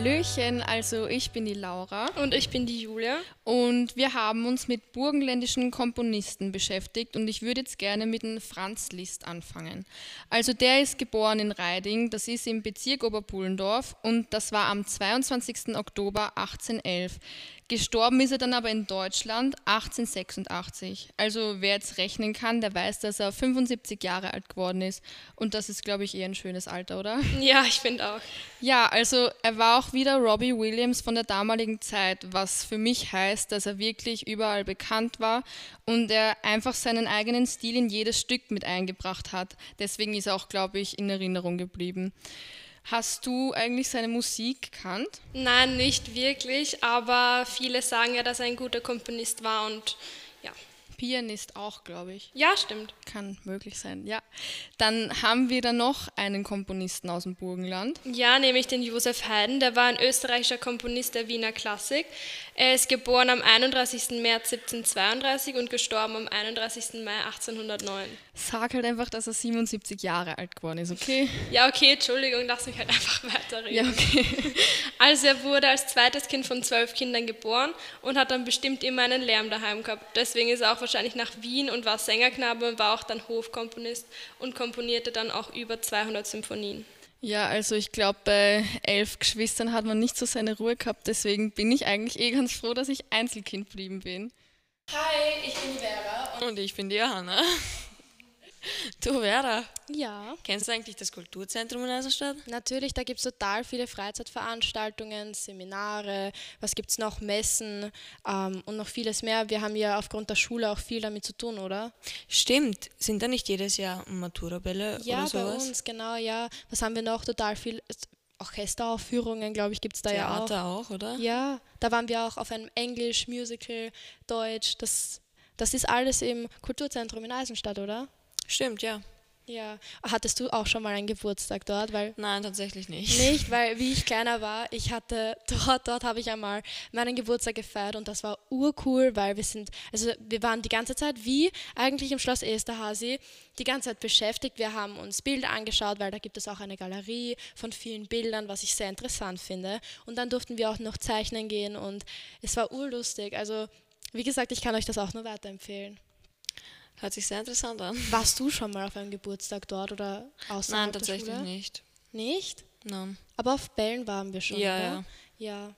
Hallöchen, also ich bin die Laura. Und ich bin die Julia. Und wir haben uns mit burgenländischen Komponisten beschäftigt und ich würde jetzt gerne mit dem Franz Liszt anfangen. Also der ist geboren in Reiding, das ist im Bezirk Oberpullendorf und das war am 22. Oktober 1811. Gestorben ist er dann aber in Deutschland 1886. Also wer jetzt rechnen kann, der weiß, dass er 75 Jahre alt geworden ist. Und das ist, glaube ich, eher ein schönes Alter, oder? Ja, ich finde auch. Ja, also er war auch wieder Robbie Williams von der damaligen Zeit, was für mich heißt, dass er wirklich überall bekannt war und er einfach seinen eigenen Stil in jedes Stück mit eingebracht hat. Deswegen ist er auch, glaube ich, in Erinnerung geblieben. Hast du eigentlich seine Musik gekannt? Nein, nicht wirklich, aber viele sagen ja, dass er ein guter Komponist war und ja. Pianist auch, glaube ich. Ja, stimmt. Kann möglich sein, ja. Dann haben wir da noch einen Komponisten aus dem Burgenland. Ja, nämlich den Josef Haydn. Der war ein österreichischer Komponist der Wiener Klassik. Er ist geboren am 31. März 1732 und gestorben am 31. Mai 1809. Sag halt einfach, dass er 77 Jahre alt geworden ist, okay? Ja, okay, Entschuldigung, lass mich halt einfach weiterreden. Ja, okay. Also er wurde als zweites Kind von zwölf Kindern geboren und hat dann bestimmt immer einen Lärm daheim gehabt. Deswegen ist er auch wahrscheinlich nach Wien und war Sängerknabe und war auch dann Hofkomponist und komponierte dann auch über 200 Symphonien. Ja, also ich glaube, bei elf Geschwistern hat man nicht so seine Ruhe gehabt. Deswegen bin ich eigentlich eh ganz froh, dass ich Einzelkind geblieben bin. Hi, ich bin die Vera. Und ich bin die Johanna. Du Vera, Ja, kennst du eigentlich das Kulturzentrum in Eisenstadt? natürlich, da gibt es total viele Freizeitveranstaltungen, Seminare, was gibt es noch, Messen ähm, und noch vieles mehr. Wir haben ja aufgrund der Schule auch viel damit zu tun, oder? Stimmt, sind da nicht jedes Jahr Maturabälle Ja, oder bei sowas? uns, genau, ja. Was haben wir noch? Total viel Orchesteraufführungen, glaube ich, gibt es da ja auch. Theater auch, oder? Ja, da waren wir auch auf einem Englisch, Musical, Deutsch. Das, das ist alles im Kulturzentrum in Eisenstadt, oder? Stimmt, ja. Ja. Hattest du auch schon mal einen Geburtstag dort? Weil Nein, tatsächlich nicht. Nicht, weil wie ich kleiner war, ich hatte dort, dort habe ich einmal meinen Geburtstag gefeiert und das war urcool, weil wir sind, also wir waren die ganze Zeit wie eigentlich im Schloss Esterhazy, die ganze Zeit beschäftigt. Wir haben uns Bilder angeschaut, weil da gibt es auch eine Galerie von vielen Bildern, was ich sehr interessant finde. Und dann durften wir auch noch zeichnen gehen und es war urlustig. Also wie gesagt, ich kann euch das auch nur weiterempfehlen. Hört sich sehr interessant an. Warst du schon mal auf einem Geburtstag dort oder außerhalb Nein, der tatsächlich Schule? nicht. Nicht? Nein. Aber auf Bällen waren wir schon, Ja, oder? ja. Ja.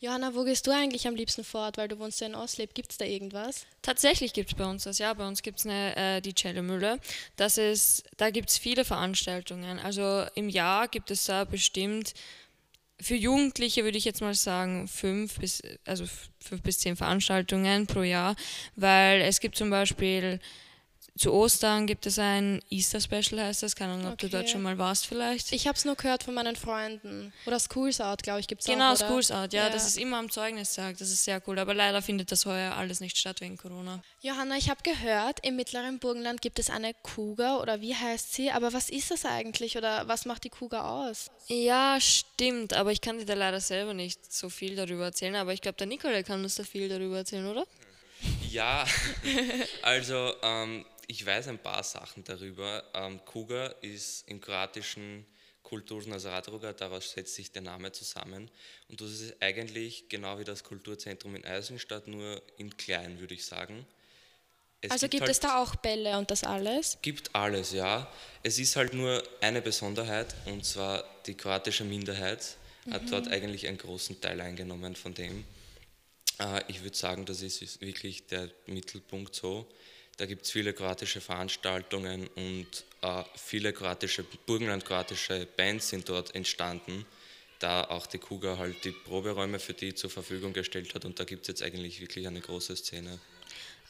Johanna, wo gehst du eigentlich am liebsten fort, weil du wohnst ja in Osleb? Gibt es da irgendwas? Tatsächlich gibt es bei uns das, ja. Bei uns gibt es eine, äh, die Cello-Mühle. Das ist, da gibt es viele Veranstaltungen. Also im Jahr gibt es da bestimmt, für Jugendliche würde ich jetzt mal sagen, fünf bis, also fünf bis zehn Veranstaltungen pro Jahr, weil es gibt zum Beispiel zu Ostern gibt es ein Easter Special, heißt das. Keine Ahnung, ob du dort Okay. schon mal warst vielleicht. Ich habe es nur gehört von meinen Freunden. Oder Schools Out, glaube ich, gibt es Genau, auch, oder? Schools Out, ja, das ist immer am Zeugnistag, das ist sehr cool. Aber leider findet das heuer alles nicht statt wegen Corona. Johanna, ich habe gehört, im mittleren Burgenland gibt es eine Kuga, oder wie heißt sie? Aber was ist das eigentlich, oder was macht die Kuga aus? Ja, stimmt, aber ich kann dir da leider selber nicht so viel darüber erzählen. Aber ich glaube, der Nicole kann uns da viel darüber erzählen, oder? Ja, also ähm, ich weiß ein paar Sachen darüber. Ähm, Kuga ist im kroatischen Kulturen, also Radruga, daraus setzt sich der Name zusammen. Und das ist eigentlich genau wie das Kulturzentrum in Eisenstadt, nur in klein, würde ich sagen. Es also gibt halt, es da auch Bälle und das alles? Gibt alles, ja. Es ist halt nur eine Besonderheit, und zwar die kroatische Minderheit hat dort eigentlich einen großen Teil eingenommen von dem. Äh, ich würde sagen, das ist wirklich der Mittelpunkt so. Da gibt es viele kroatische Veranstaltungen und äh, viele kroatische, Burgenland-kroatische Bands sind dort entstanden, da auch die Kuga halt die Proberäume für die zur Verfügung gestellt hat und da gibt es jetzt eigentlich wirklich eine große Szene.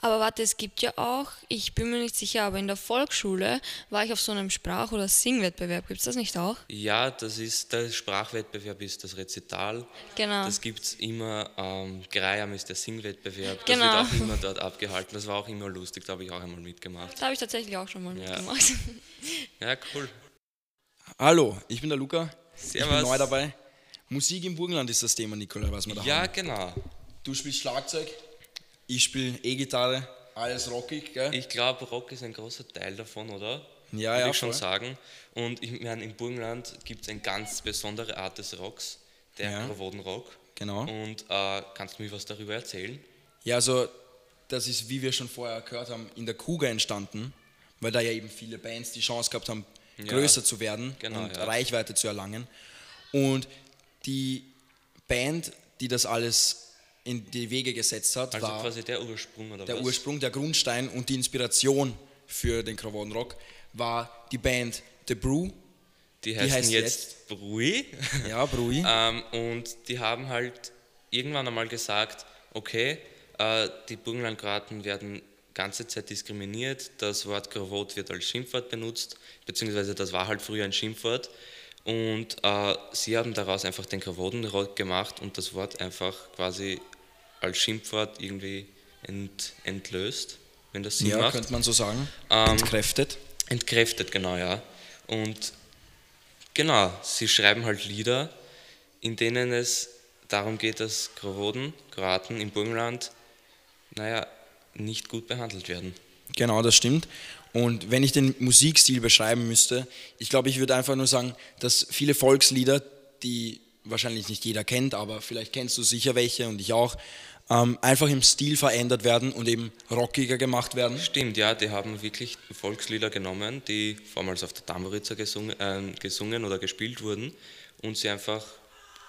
Aber warte, es gibt ja auch, ich bin mir nicht sicher, aber in der Volksschule war ich auf so einem Sprach- oder Singwettbewerb. Gibt es das nicht auch? Ja, das ist der Sprachwettbewerb ist das Rezital. Genau. Das gibt es immer. Ähm, Graham ist der Singwettbewerb. Genau. Das wird auch immer dort abgehalten. Das war auch immer lustig, da habe ich auch einmal mitgemacht. Da habe ich tatsächlich auch schon mal Ja. mitgemacht. Ja, cool. Hallo, ich bin der Luca. Ich bin Servus. neu dabei. Musik im Burgenland ist das Thema, Nikola, was wir da Ja, haben. genau. Du spielst Schlagzeug, ich spiele E-Gitarre, alles rockig, gell? Ich glaube, Rock ist ein großer Teil davon, oder? Ja, Würde ja, ich schon voll. sagen. Und ich meine, im Burgenland gibt es eine ganz besondere Art des Rocks. der Ja. Krovodenrock. Genau. Und äh, kannst du mir was darüber erzählen? Ja, also das ist, wie wir schon vorher gehört haben, in der Kuga entstanden, weil da ja eben viele Bands die Chance gehabt haben, Ja. größer zu werden Genau, und ja. Reichweite zu erlangen. Und die Band, die das alles in die Wege gesetzt hat, Also war quasi der Ursprung oder der? Ursprung, der Grundstein und die Inspiration für den Rock war die Band The Brew. Die heißen heißt jetzt Brui. Ja, Brui. ähm, und die haben halt irgendwann einmal gesagt, okay, äh, die Burgenlandgraten werden ganze Zeit diskriminiert, das Wort Krawot wird als Schimpfwort benutzt, beziehungsweise das war halt früher ein Schimpfwort. Und äh, sie haben daraus einfach den Krawodenrock gemacht und das Wort einfach quasi als Schimpfwort irgendwie ent, entlöst, wenn das Sinn ja, macht. könnte man so sagen. Ähm, Entkräftet. Entkräftet, genau, ja. Und genau, sie schreiben halt Lieder, in denen es darum geht, dass Kroaten, Kroaten im Burgenland, naja, nicht gut behandelt werden. Genau, das stimmt. Und wenn ich den Musikstil beschreiben müsste, ich glaube, ich würde einfach nur sagen, dass viele Volkslieder, die wahrscheinlich nicht jeder kennt, aber vielleicht kennst du sicher welche und ich auch, ähm, einfach im Stil verändert werden und eben rockiger gemacht werden. Stimmt, ja, die haben wirklich Volkslieder genommen, die vormals auf der Tamboritzer gesungen, äh, gesungen oder gespielt wurden und sie einfach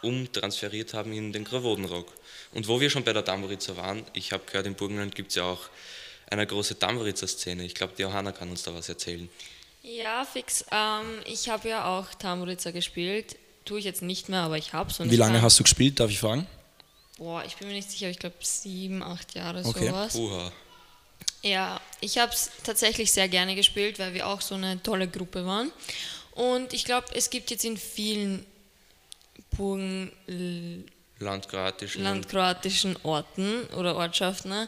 umtransferiert haben in den Kravodenrock. Und wo wir schon bei der Tamboritzer waren, ich habe gehört, im Burgenland gibt es ja auch eine große Tamboritzer-Szene. Ich glaube, die Johanna kann uns da was erzählen. Ja, fix. Ähm, ich habe ja auch Tamboritzer gespielt. Tue ich jetzt nicht mehr, aber ich habe es. Wie lange hast du gespielt, darf ich fragen? Boah, ich bin mir nicht sicher, ich glaube sieben, acht Jahre Okay. sowas. Uha. Ja, ich habe es tatsächlich sehr gerne gespielt, weil wir auch so eine tolle Gruppe waren. Und ich glaube, es gibt jetzt in vielen Burgen, Landkroatischen landkroatischen Orten oder Ortschaften ne,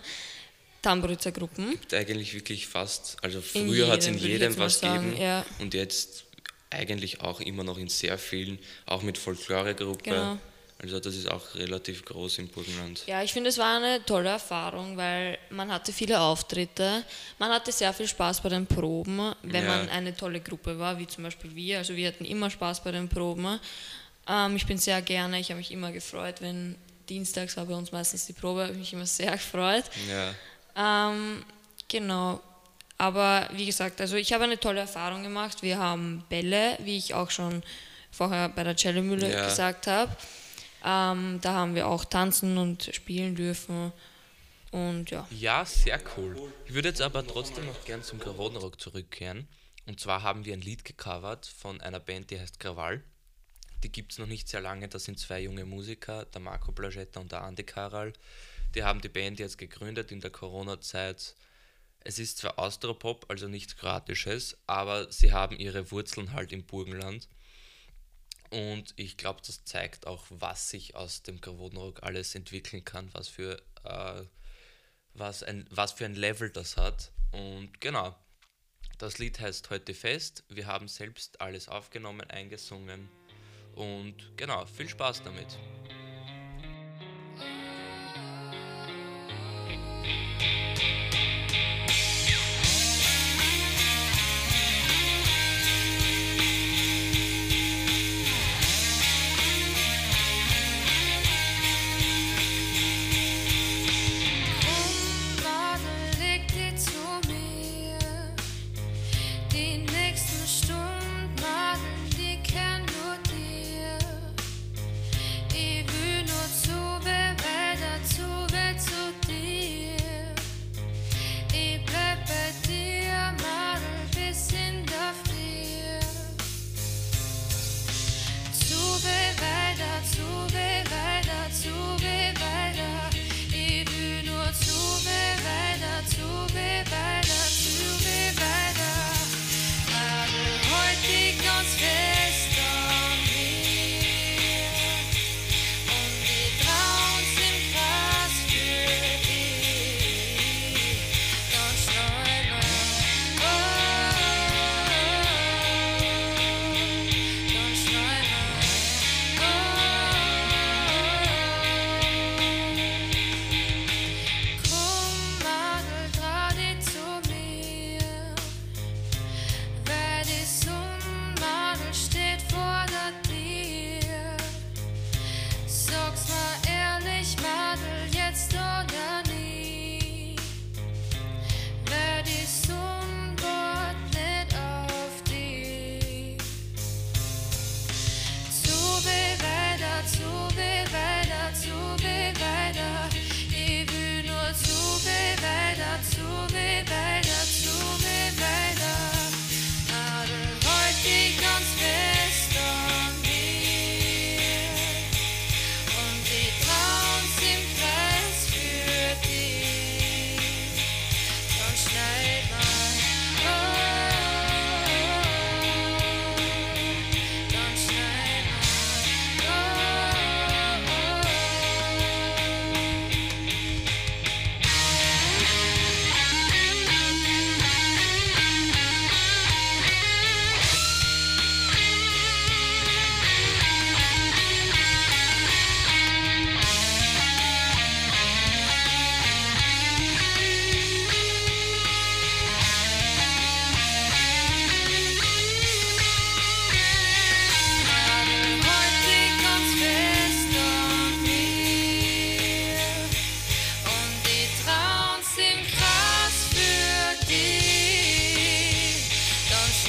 Tamboritzer-Gruppen. und eigentlich wirklich fast, also früher hat es in jedem, was sagen, gegeben ja. und jetzt eigentlich auch immer noch in sehr vielen, auch mit Folkloregruppe. Genau. Also das ist auch relativ groß im Burgenland. Ja, ich finde, es war eine tolle Erfahrung, weil man hatte viele Auftritte, man hatte sehr viel Spaß bei den Proben, wenn Ja. man eine tolle Gruppe war, wie zum Beispiel wir. Also wir hatten immer Spaß bei den Proben. Ähm, ich bin sehr gerne, ich habe mich immer gefreut, wenn dienstags war bei uns meistens die Probe, habe ich mich immer sehr gefreut. Ja, Ähm, genau. Aber wie gesagt, also ich habe eine tolle Erfahrung gemacht. Wir haben Bälle, wie ich auch schon vorher bei der Cellemühle Ja. gesagt habe. Ähm, da haben wir auch tanzen und spielen dürfen. Und ja. Ja, sehr cool. Ich würde jetzt aber trotzdem noch gern zum Krawattenrock zurückkehren. Und zwar haben wir ein Lied gecovert von einer Band, die heißt Krawall. Die gibt es noch nicht sehr lange. Das sind zwei junge Musiker, der Marco Plagetta und der Andi Karal. Die haben die Band jetzt gegründet in der Corona-Zeit. Es ist zwar Austropop, also nichts Kroatisches, aber sie haben ihre Wurzeln halt im Burgenland. Und ich glaube, das zeigt auch, was sich aus dem Krawattenrock alles entwickeln kann, was für äh, was, ein, was für ein Level das hat. Und genau, das Lied heißt Heute Fest. Wir haben selbst alles aufgenommen, eingesungen. Und genau, viel Spaß damit.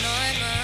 Neumann.